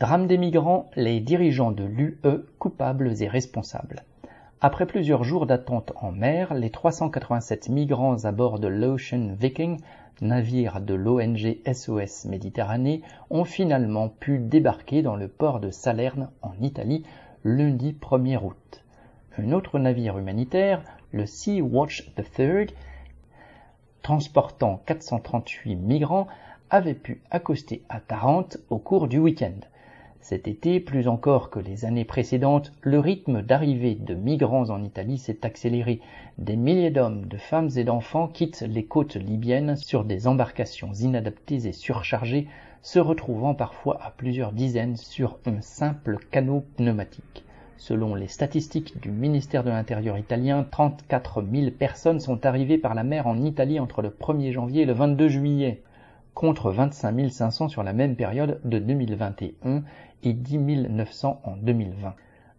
Drame des migrants, les dirigeants de l'UE coupables et responsables. Après plusieurs jours d'attente en mer, les 387 migrants à bord de l'Ocean Viking, navire de l'ONG SOS Méditerranée, ont finalement pu débarquer dans le port de Salerne en Italie lundi 1er août. Un autre navire humanitaire, le Sea Watch III, transportant 438 migrants, avait pu accoster à Tarente au cours du week-end. Cet été, plus encore que les années précédentes, le rythme d'arrivée de migrants en Italie s'est accéléré. Des milliers d'hommes, de femmes et d'enfants quittent les côtes libyennes sur des embarcations inadaptées et surchargées, se retrouvant parfois à plusieurs dizaines sur un simple canot pneumatique. Selon les statistiques du ministère de l'Intérieur italien, 34 000 personnes sont arrivées par la mer en Italie entre le 1er janvier et le 22 juillet, contre 25 500 sur la même période de 2021 et 10 900 en 2020.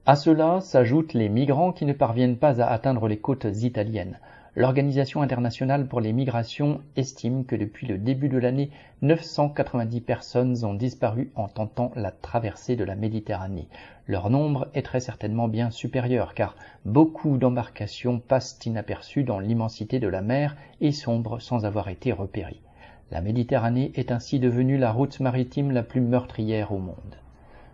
À cela s'ajoutent les migrants qui ne parviennent pas à atteindre les côtes italiennes. L'Organisation internationale pour les migrations estime que depuis le début de l'année, 990 personnes ont disparu en tentant la traversée de la Méditerranée. Leur nombre est très certainement bien supérieur car beaucoup d'embarcations passent inaperçues dans l'immensité de la mer et sombrent sans avoir été repérées. La Méditerranée est ainsi devenue la route maritime la plus meurtrière au monde.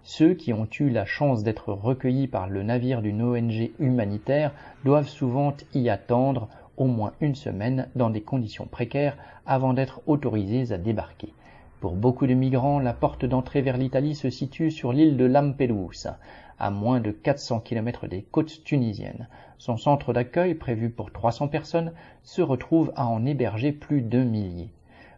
Ceux qui ont eu la chance d'être recueillis par le navire d'une ONG humanitaire doivent souvent y attendre au moins une semaine dans des conditions précaires avant d'être autorisés à débarquer. Pour beaucoup de migrants, la porte d'entrée vers l'Italie se situe sur l'île de Lampedusa, à moins de 400 km des côtes tunisiennes. Son centre d'accueil, prévu pour 300 personnes, se retrouve à en héberger plus d'un millier.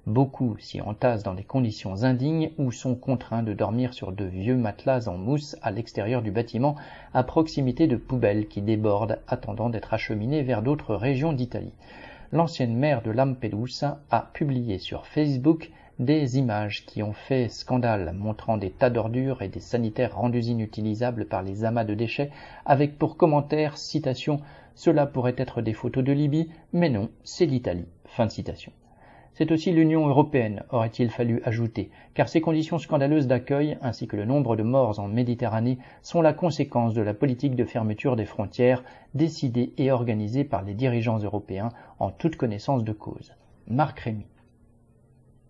Beaucoup s'y entassent dans des conditions indignes ou sont contraints de dormir sur de vieux matelas en mousse à l'extérieur du bâtiment à proximité de poubelles qui débordent attendant d'être acheminées vers d'autres régions d'Italie. L'ancienne maire de Lampedusa a publié sur Facebook des images qui ont fait scandale montrant des tas d'ordures et des sanitaires rendus inutilisables par les amas de déchets avec pour commentaire citation cela pourrait être des photos de Libye mais non c'est l'Italie fin de citation c'est aussi l'Union européenne, aurait-il fallu ajouter, car ces conditions scandaleuses d'accueil, ainsi que le nombre de morts en Méditerranée, sont la conséquence de la politique de fermeture des frontières décidée et organisée par les dirigeants européens en toute connaissance de cause. Marc Rémy.